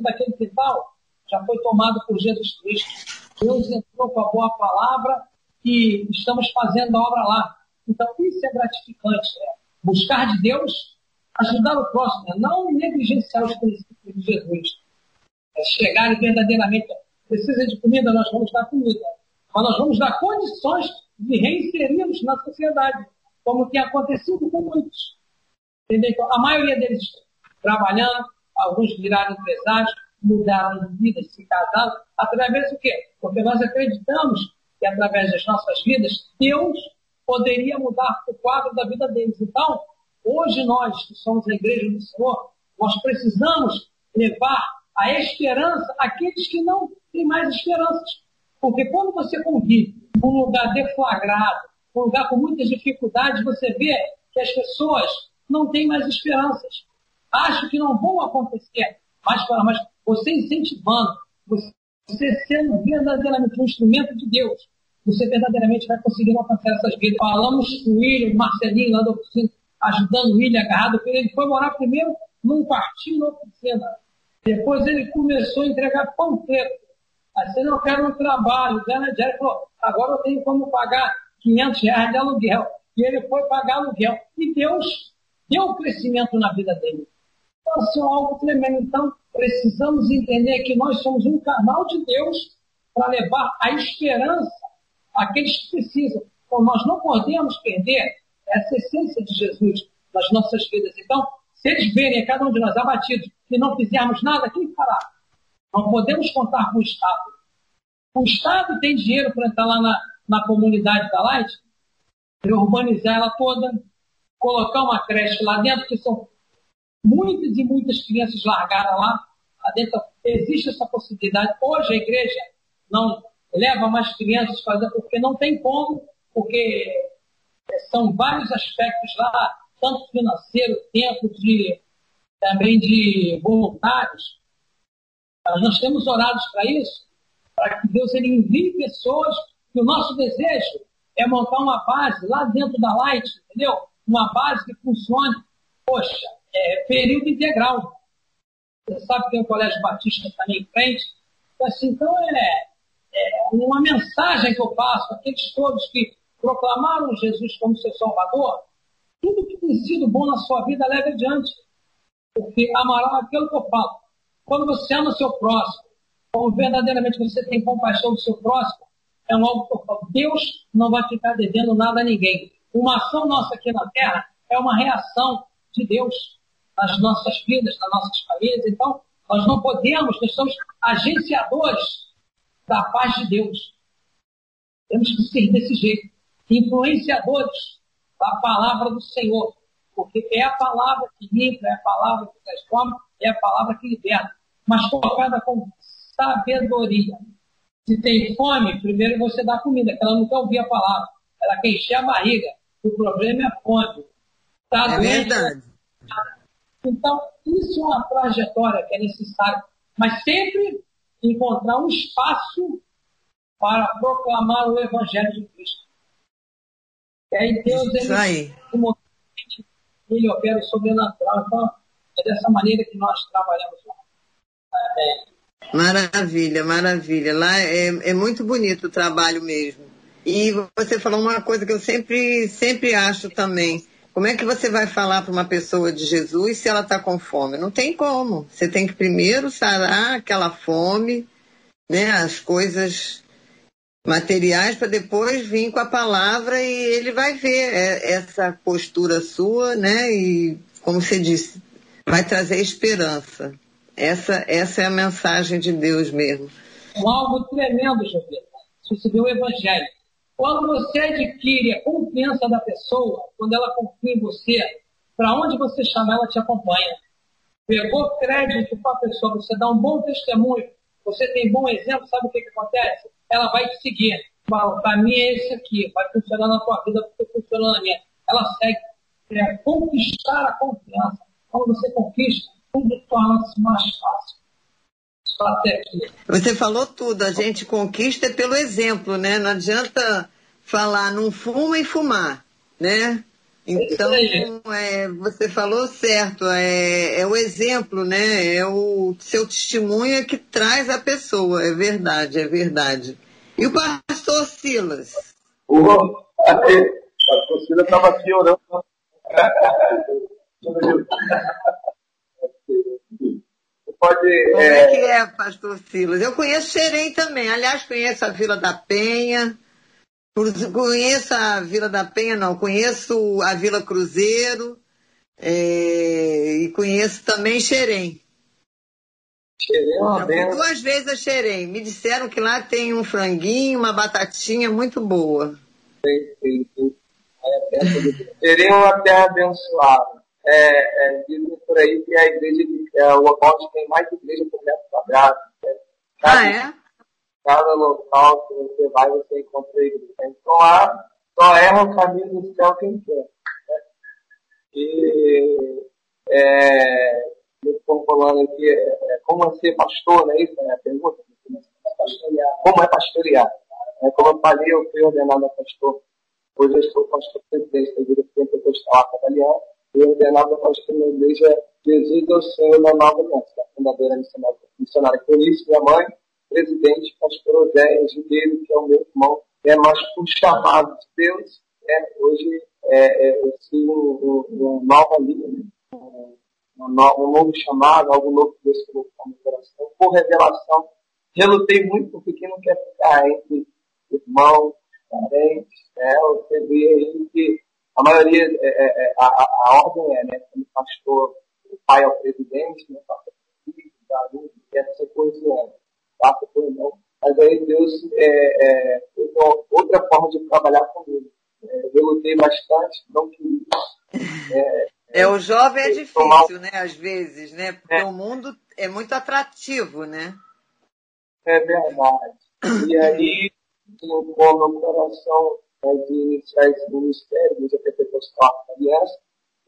daquele quintal já foi tomado por Jesus Cristo. Deus entrou com a boa palavra e estamos fazendo a obra lá. Então, isso é gratificante. Né? Buscar de Deus, ajudar o próximo, né? não negligenciar os princípios de Jesus. É chegar verdadeiramente, precisa de comida, nós vamos dar comida. Mas nós vamos dar condições de reinserirmos na sociedade, como tem acontecido com muitos. Entendeu? Então, a maioria deles trabalhando, alguns viraram empresários, mudaram de vida, se casaram, através do quê? Porque nós acreditamos que através das nossas vidas, Deus poderia mudar o quadro da vida deles. Então, hoje nós, que somos a igreja do Senhor, nós precisamos levar a esperança àqueles que não têm mais esperanças. Porque quando você convive num lugar deflagrado, um lugar com muitas dificuldades, você vê que as pessoas não têm mais esperanças acho que não vão acontecer. Mas, mas você incentivando, você sendo verdadeiramente um instrumento de Deus, você verdadeiramente vai conseguir alcançar essas vidas. Falamos com o William, Marcelinho lá da oficina, ajudando o William agarrado, ele foi morar primeiro num quartinho na oficina. Depois ele começou a entregar pão preto. Assim, eu quero um trabalho. O Zé Jerry falou, agora eu tenho como pagar 500 reais de aluguel. E ele foi pagar aluguel. E Deus deu crescimento na vida dele. É algo tremendo. Então, precisamos entender que nós somos um canal de Deus para levar a esperança àqueles que precisam. Então, nós não podemos perder essa essência de Jesus nas nossas vidas. Então, se eles verem cada um de nós abatidos e não fizermos nada, quem fará? Não podemos contar com o Estado. O Estado tem dinheiro para entrar lá na, na comunidade da Light, urbanizar ela toda, colocar uma creche lá dentro, que são muitas e muitas crianças largaram lá. Dentro. Existe essa possibilidade. Hoje a igreja não leva mais crianças porque não tem como, porque são vários aspectos lá, tanto financeiro, tempo de também de voluntários. Nós temos orados para isso, para que Deus ele envie pessoas, que o nosso desejo é montar uma base lá dentro da Light, entendeu? Uma base que funcione. Poxa, é, período integral. Você sabe que tem o Colégio Batista também em frente. Então, assim, então é, é uma mensagem que eu passo àqueles todos que proclamaram Jesus como seu Salvador. Tudo que tem sido bom na sua vida, leve adiante. Porque amará aquilo que eu falo. Quando você ama o seu próximo, Como verdadeiramente você tem compaixão do seu próximo, é um algo que eu falo. Deus não vai ficar devendo nada a ninguém. Uma ação nossa aqui na Terra é uma reação de Deus nas nossas vidas, nas nossas famílias. Então, nós não podemos, nós somos agenciadores da paz de Deus. Temos que ser desse jeito. Influenciadores da palavra do Senhor. Porque é a palavra que limpa, é a palavra que transforma, é a palavra que liberta. Mas colocada com sabedoria. Se tem fome, primeiro você dá comida, que ela não quer ouvir a palavra. Ela quer encher a barriga. O problema é a fome. Tá é verdade. Então, isso é uma trajetória que é necessária. Mas sempre encontrar um espaço para proclamar o Evangelho de Cristo. E aí Deus, ele, aí. ele opera o sobrenatural. Então, é dessa maneira que nós trabalhamos lá. É. Maravilha, maravilha. Lá é, é muito bonito o trabalho mesmo. E você falou uma coisa que eu sempre, sempre acho também. Como é que você vai falar para uma pessoa de Jesus se ela está com fome? Não tem como. Você tem que primeiro sarar aquela fome, né, as coisas materiais, para depois vir com a palavra e ele vai ver é, essa postura sua, né? E, como você disse, vai trazer esperança. Essa, essa é a mensagem de Deus mesmo. Um algo tremendo, você vê o Evangelho. Quando você adquire a confiança da pessoa, quando ela confia em você, para onde você chamar, ela te acompanha. Pegou crédito com a pessoa, você dá um bom testemunho, você tem bom exemplo, sabe o que, que acontece? Ela vai te seguir. O caminho é esse aqui, vai funcionar na tua vida porque funcionou na minha. Ela segue. É conquistar a confiança. Quando você conquista, tudo torna-se mais fácil. Você falou tudo, a gente conquista pelo exemplo, né? Não adianta falar não fuma e fumar, né? Então, é, você falou certo, é, é, o exemplo, né? É o seu testemunho é que traz a pessoa, é verdade, é verdade. E o pastor Silas? O pastor Silas estava aqui orando. Como é... é que é, pastor Silas? Eu conheço Xerém também. Aliás, conheço a Vila da Penha. Conheço a Vila da Penha, não. Conheço a Vila Cruzeiro. É... e conheço também Xerém. Xerém é uma Duas vezes a Xerém. Me disseram que lá tem um franguinho, uma batatinha muito boa. Sim, sim, sim. É, Xerém é uma terra abençoada é, é, dizem por aí que a igreja é, o local tem mais igreja por metro quadrado. Né? Cada, ah, é? Cada local que você vai, você encontra a igreja. Então lá só erra o caminho do céu quem quer. Né? E é, estou falando aqui, é, é, como é ser pastor, não é isso? Né? A pergunta. Como é pastorear? É, como eu falei, eu fui ordenado a pastor. Hoje eu sou pastor presidente da Igreja Pentecostal Italiana e ordenado pastor na igreja Jesus é o Senhor na Nova Aliança, da fundadeira missionária, missionária. Por isso, minha mãe, presidente, pastor Odéia Gideiro, que é o meu irmão, é mais um chamado de Deus. É, hoje, é, é, eu sigo uma nova linha, né? um, um novo chamado, algo novo que Deus colocou no meu coração, por revelação. Relutei muito porque quem não quer ficar entre irmãos, parentes, né? você vê aí que a maioria, é, é, é, a, a, ordem é, né, como pastor, o pai é o presidente, né, passa por filho, aluno, essa coisa, né, passa por irmão. Mas aí Deus é, é, outra forma de trabalhar comigo. É, eu lutei bastante, não queria. É, é, o jovem é difícil, tomar... né, às vezes, né, porque é. o mundo é muito atrativo, né? É verdade. E aí, no meu coração né, de iniciar esse ministério, do Pentecostal Aliança,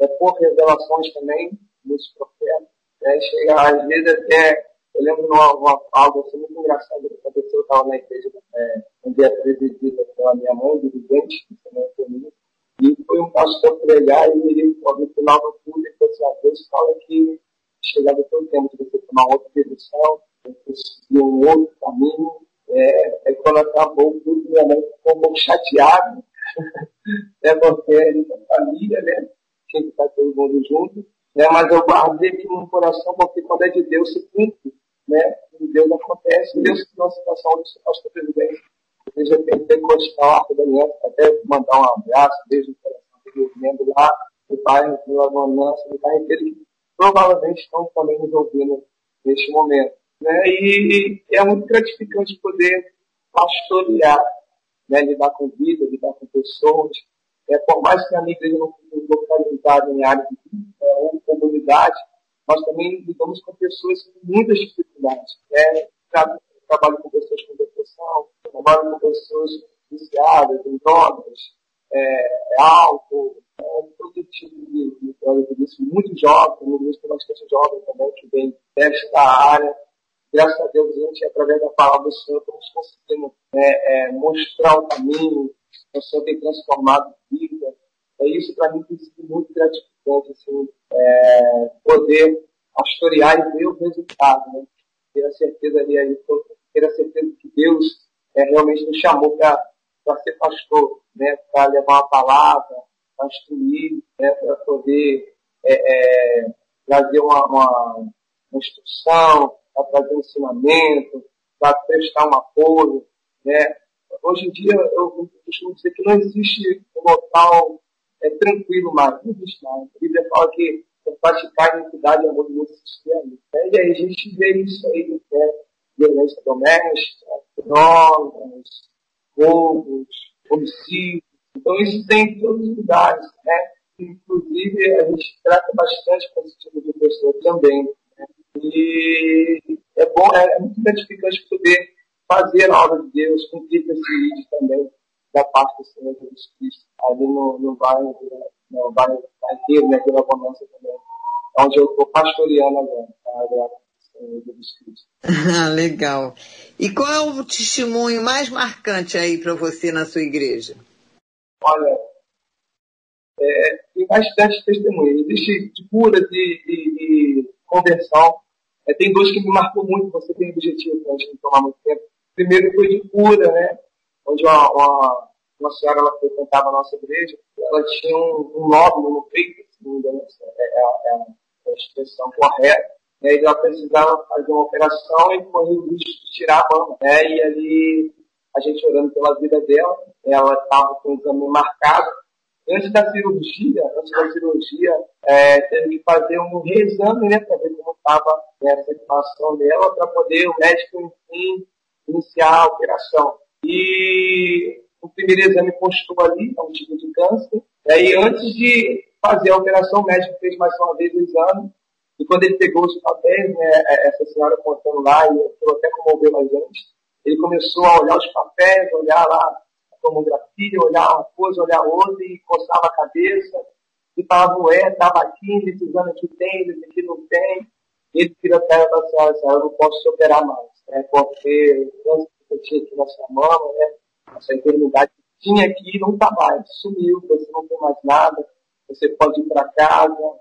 é por revelações também dos profetas. Né, às vezes até, eu lembro de uma, algo assim muito engraçado que aconteceu, eu estava na igreja, é, um dia presidida pela minha mãe, dirigente, também comigo, e foi um pastor pregar e ele, no final do culto, ele falou assim, a Deus fala que chegado o tempo de você tomar outra direção, seguir um outro caminho, é, é quando acabou tudo, minha mãe ficou um pouco chateada, né, porque gente é família, né? Tinha que estar todo mundo junto, né? Mas eu guardei aqui no coração, porque quando é de Deus se cumpre, né? Deus acontece. Deus que uma situação de nossa presidência. Igreja Pentecostal, da aliança, até mandar um abraço, beijo no coração do membro lá, do bairro do Agonança, do bairro inteiro, que provavelmente estão também nos ouvindo neste momento. Né? E é muito gratificante poder pastorear, né? lidar com vida, lidar com pessoas. É, por mais que a minha igreja não seja localizada em área de vida é, ou comunidade, nós também lidamos com pessoas com muitas dificuldades. Né? Trabalho com pessoas com depressão, trabalho com pessoas viciadas em drogas, é, álcool, é, todo tipo de, de droga, isso, muito jovem, grupo tem bastante jovem também que vem desta área. Graças a Deus, a gente, através da palavra do Senhor, estamos conseguindo é, é, mostrar o caminho, o Senhor tem transformado vida. É isso para mim tem sido muito gratificante, assim, é, poder pastorear e ver o resultado, né? Ter a certeza ali, aí, ter a certeza que Deus é, realmente nos chamou para ser pastor, né? Para levar uma palavra, para instruir, né? Para poder é, é, trazer uma, uma, uma instrução, para trazer ensinamento, para prestar um apoio, né? Hoje em dia, eu costumo dizer que não existe um local é, tranquilo mais, não existe mais. A Bíblia fala que praticar a identidade e amor de Deus ali. Né? E aí a gente vê isso aí, né? violência doméstica, drogas, roubos, homicídios. Então isso tem em todos os lugares, né? Inclusive a gente trata bastante com esse tipo de pessoa também. E é bom, é, muito gratificante poder fazer a obra de Deus, cumprir esse vídeo também da parte do Senhor Jesus Cristo, ali no, no bairro, no bairro inteiro, né, pela Bonança também, onde eu estou pastoreando agora, tá? Jesus Cristo. Ah, legal. E qual é o testemunho mais marcante aí para você na sua igreja? Olha, é, tem bastante testemunho. Existe de cura, de, de, de conversão. É, tem dois que me marcou muito, você tem objetivo para a gente tomar muito tempo primeiro foi de cura, né? Onde uma, uma, uma senhora ela frequentava a nossa igreja, ela tinha um, um nódulo no peito, se não me engano, é, é, é a expressão correta. Né? E ela precisava fazer uma operação e correu o risco de tirar a mama. Né? E ali, a gente orando pela vida dela, ela estava com o exame marcado. Antes da cirurgia, antes da cirurgia, é, teve que fazer um reexame, né, para ver como estava né, a situação dela, para poder o médico, enfim, iniciar a operação. E o primeiro exame postou ali, é um tipo de câncer. E aí, antes de fazer a operação, o médico fez mais uma vez o exame. E quando ele pegou os papéis, né, é, essa senhora contando lá, e aquilo até comoveu mais gente, ele começou a olhar os papéis, olhar lá tomografia, olhar uma coisa, olhar outra, e coçava a cabeça, e falava, ué, estava aqui, esse aqui tem, esse aqui não tem. E ele para a senhora, senhora, eu não posso operar mais né, porque o que eu tinha aqui na sua mama, né, essa enfermidade que tinha aqui não está mais, sumiu, você não tem mais nada, você pode ir para casa,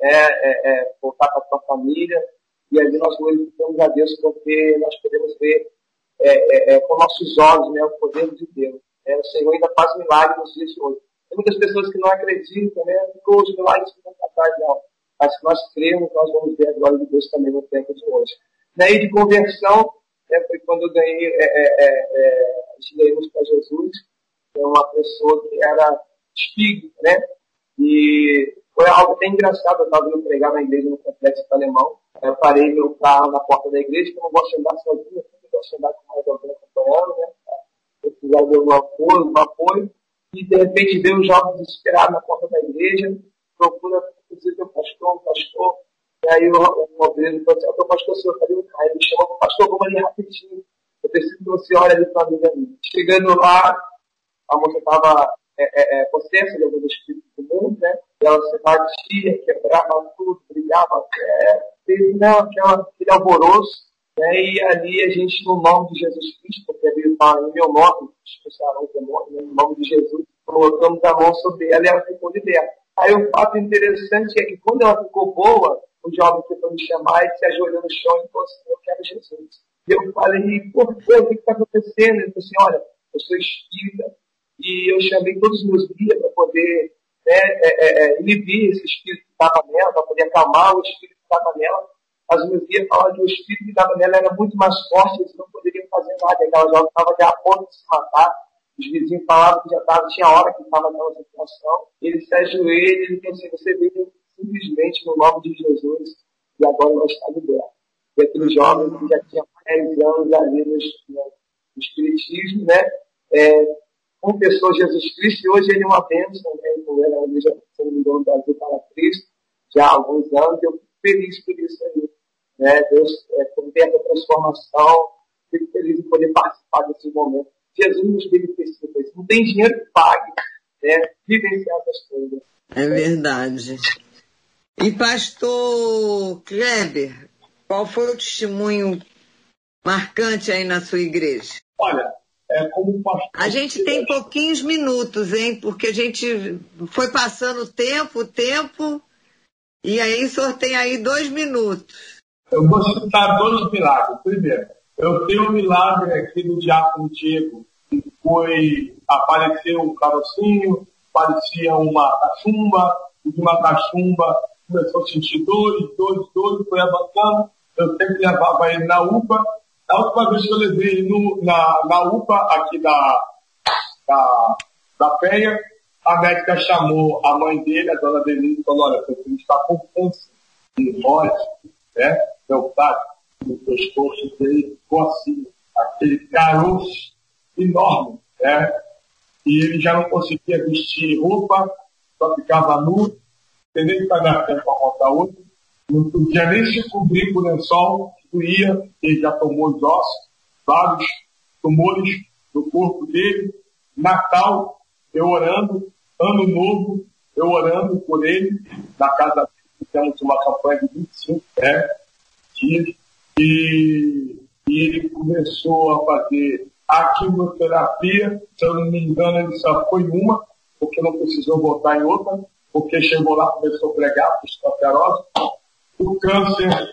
né, é, é, voltar para sua família, e ali nós glorificamos a Deus porque nós podemos ver é, é, é, com nossos olhos né, o poder de Deus. É, o Senhor ainda faz milagres nos dias de hoje. Tem muitas pessoas que não acreditam, né? Ficou os milagres que não atrás, não. Mas se nós cremos, nós vamos ver a glória de Deus também no tempo de hoje. Daí de conversão, né, foi quando eu ganhei, é, é, é, para Jesus, é uma pessoa que era espírita, né? E foi algo bem engraçado, eu estava indo pregar na igreja no complexo alemão, eu parei meu carro na porta da igreja, porque eu não gosto de andar sozinho, eu gosto de andar com mais alguém acompanhando, né? Eu precisava de algum apoio, um apoio, e de repente veio um jovem desesperado na porta da igreja, procura, inclusive, um pastor, um pastor, e aí o, o obreiro falou assim, o pastor, senhor, cadê o cara? Ele me chamou, pastor, vamos ali rapidinho. Eu preciso que você olhe ali para a amiga minha. Chegando lá, a moça estava é, é, é, possessa de alguns espíritos do mundo, né? E ela se batia, quebrava tudo, brigava, é, fez não, aquela, aquele alvoroço. Né? E ali a gente, no nome de Jesus Cristo, porque ali fala em meu nome, expulsaram o demônio, né? no nome de Jesus, colocamos a mão sobre ela e ela ficou liberta. Aí o fato interessante é que quando ela ficou boa, o jovem que foi me chamar e se ajoelhou no chão e falou assim, eu quero Jesus. E eu falei, por quê? O que está acontecendo? Ele falou assim, olha, eu sou espírita e eu chamei todos os meus guias para poder né, é, é, é, inibir esse espírito que estava nela, para poder acalmar o espírito que estava nela. Mas o meu guia fala que o espírito que estava nela era muito mais forte, eles não poderiam fazer nada. Aquela jovem estava de a ponto de se matar. Os vizinhos falavam que já tava, tinha hora que estava naquela situação. Ele se ajoelha, ele pensa assim, você veio simplesmente no nome de Jesus e agora vai estar liberto. E aquele jovem que já tinha 10 anos ali no, no, Espiritismo, né? É, confessou Jesus Cristo e hoje ele é uma bênção, né? Ele era na igreja, se não me engano, Brasil para Cristo, já há alguns anos. Eu fico feliz por isso aí. Né? Deus é, essa transformação. Fico feliz em poder participar desse momento. Jesus nos beneficia com isso. Não tem dinheiro que pague né? vivenciar essas coisas. É verdade. E pastor Kleber, qual foi o testemunho marcante aí na sua igreja? Olha, é como pastor. A gente tem pouquinhos minutos, hein? Porque a gente foi passando o tempo, o tempo, e aí tem aí dois minutos. Eu vou citar dois milagres. Primeiro, eu tenho um milagre aqui do Diácono Diego, que foi, apareceu um carocinho, parecia uma cachumba, e de uma cachumba começou a sentir dores, dores, dores, foi avançando. Eu sempre levava ele na UPA. A última vez que eu levei ele no, na, na UPA aqui da, da, da Penha, a médica chamou a mãe dele, a dona Denise, e falou, olha, seu filho está com câncer de voz, né? Pai, no pescoço dele ficou assim, aquele caroço enorme, né? E ele já não conseguia vestir roupa, só ficava nu, tem nem que pagar tempo para montar outro, não podia nem se cobrir com o lençol, doía, ele já tomou os ossos, vários tumores no corpo dele, Natal, eu orando, Ano Novo, eu orando por ele, na casa temos uma campanha de 25 né, dias, e, e ele começou a fazer a quimioterapia, se eu não me engano, ele só foi uma, porque não precisou voltar em outra, porque chegou lá, começou a pregar, esclerosa, o câncer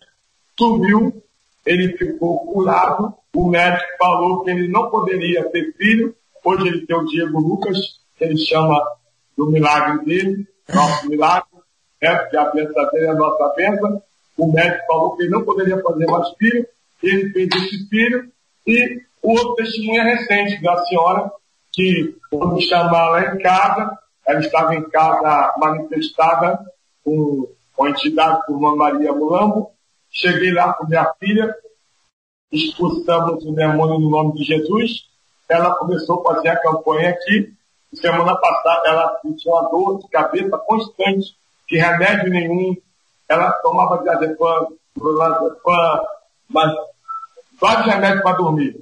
sumiu, ele ficou curado, o médico falou que ele não poderia ter filho, hoje ele tem o Diego Lucas, que ele chama do milagre dele, nosso milagre, né? porque a bênção dele é a nossa bênção. O médico falou que ele não poderia fazer mais filho, ele fez esse filho, e o outro testemunho é recente da senhora, que quando chamar lá em casa, ela estava em casa manifestada com, com a entidade por uma Maria Mulambo. Cheguei lá com minha filha, expulsamos o demônio no nome de Jesus. Ela começou a fazer a campanha aqui Semana passada ela tinha uma dor de cabeça constante, que remédio nenhum. Ela tomava diazepam, clonazepam, mas vários remédios para dormir.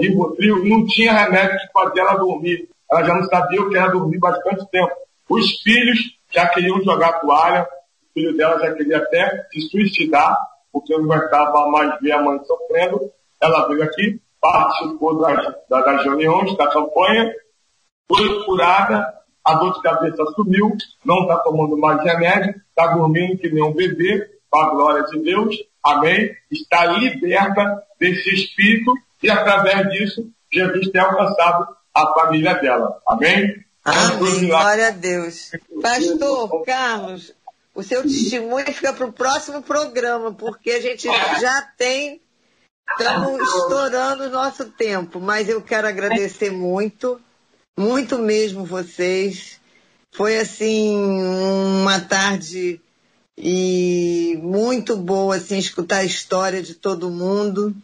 Ribotril, não tinha remédio que fazia ela dormir. Ela já não sabia o que era dormir bastante tempo. Os filhos já queriam jogar toalha, o filho dela já queria até se suicidar, porque não aguentava mais ver a mãe sofrendo. Ela veio aqui, participou das, das reuniões, da campanha, foi curada, a dor de cabeça sumiu, não está tomando mais remédio, está dormindo que nem um bebê, com a glória de Deus, amém? Está liberta desse espírito e através disso Jesus tem alcançado a família dela, amém? Amém, glória a Deus. Pastor Carlos, o seu testemunho fica para o próximo programa, porque a gente já tem, estamos estourando o nosso tempo, mas eu quero agradecer muito muito mesmo vocês. Foi assim uma tarde e muito boa assim escutar a história de todo mundo.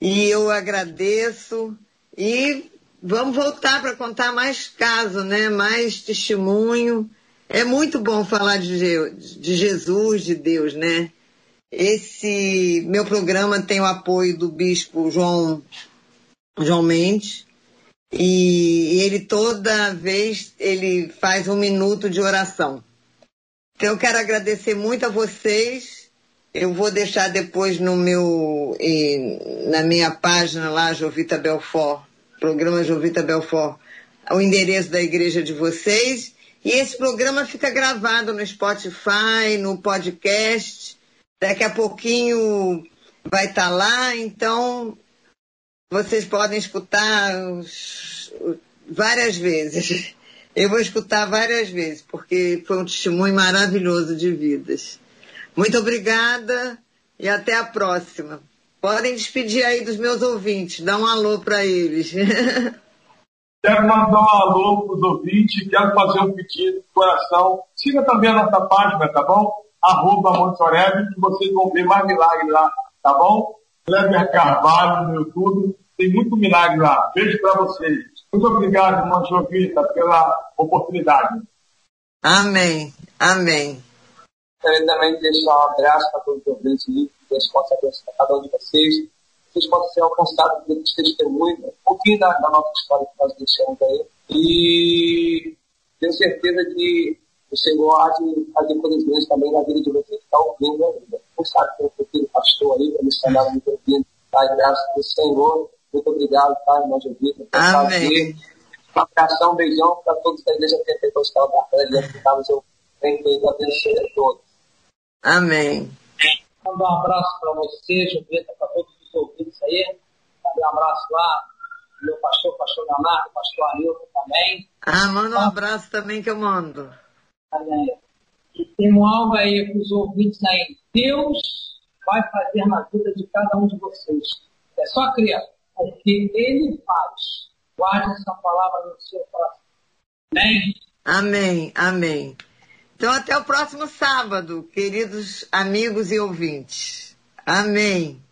E eu agradeço e vamos voltar para contar mais casos, né? Mais testemunho. É muito bom falar de, de Jesus, de Deus, né? Esse meu programa tem o apoio do bispo João João Mendes e ele toda vez ele faz um minuto de oração. Então eu quero agradecer muito a vocês. Eu vou deixar depois no meu na minha página lá Jovita Belfort, programa Jovita Belfort, o endereço da igreja de vocês. E esse programa fica gravado no Spotify, no podcast. Daqui a pouquinho vai estar tá lá, então vocês podem escutar os, várias vezes. Eu vou escutar várias vezes, porque foi um testemunho maravilhoso de vidas. Muito obrigada e até a próxima. Podem despedir aí dos meus ouvintes, dá um alô para eles. Quero mandar um alô para os ouvintes, quero fazer um pedido de coração. Siga também a nossa página, tá bom? Arroba Montoreb, que vocês vão ver mais milagres lá, tá bom? Kleber Carvalho no YouTube, tem muito milagre lá. Beijo para vocês. Muito obrigado, irmã Jovita, pela oportunidade. Amém, amém. Quero também deixar um abraço para todos os ouvintes que Deus possa abençoar cada um de vocês vocês possam ser alcançados por esse testemunho, um pouquinho da, da, nossa história que nós deixamos aí. E tenho certeza que o Senhor há de fazer coisas grandes também na vida de vocês que estão ouvindo ainda. Não sabe que eu filho pastor aí, para missionário muito ouvindo. Tá? Graças ao Senhor. Muito obrigado, tá, irmão de vida. Amém. Um abração, um beijão para todos da Igreja Pentecostal da Rede, que estamos ouvindo. Deus abençoe a todos. Amém. Manda um abraço para você, Julieta, para todos ouvintes aí. Um abraço lá, meu pastor, pastor Leonardo, pastor Ailton também. Ah, manda um abraço também que eu mando. Amém. E tem um algo aí para os ouvintes aí. Deus vai fazer na vida de cada um de vocês. É só crer, porque Ele faz. Guarde essa palavra no seu coração. Amém? Amém, amém. Então até o próximo sábado, queridos amigos e ouvintes. Amém.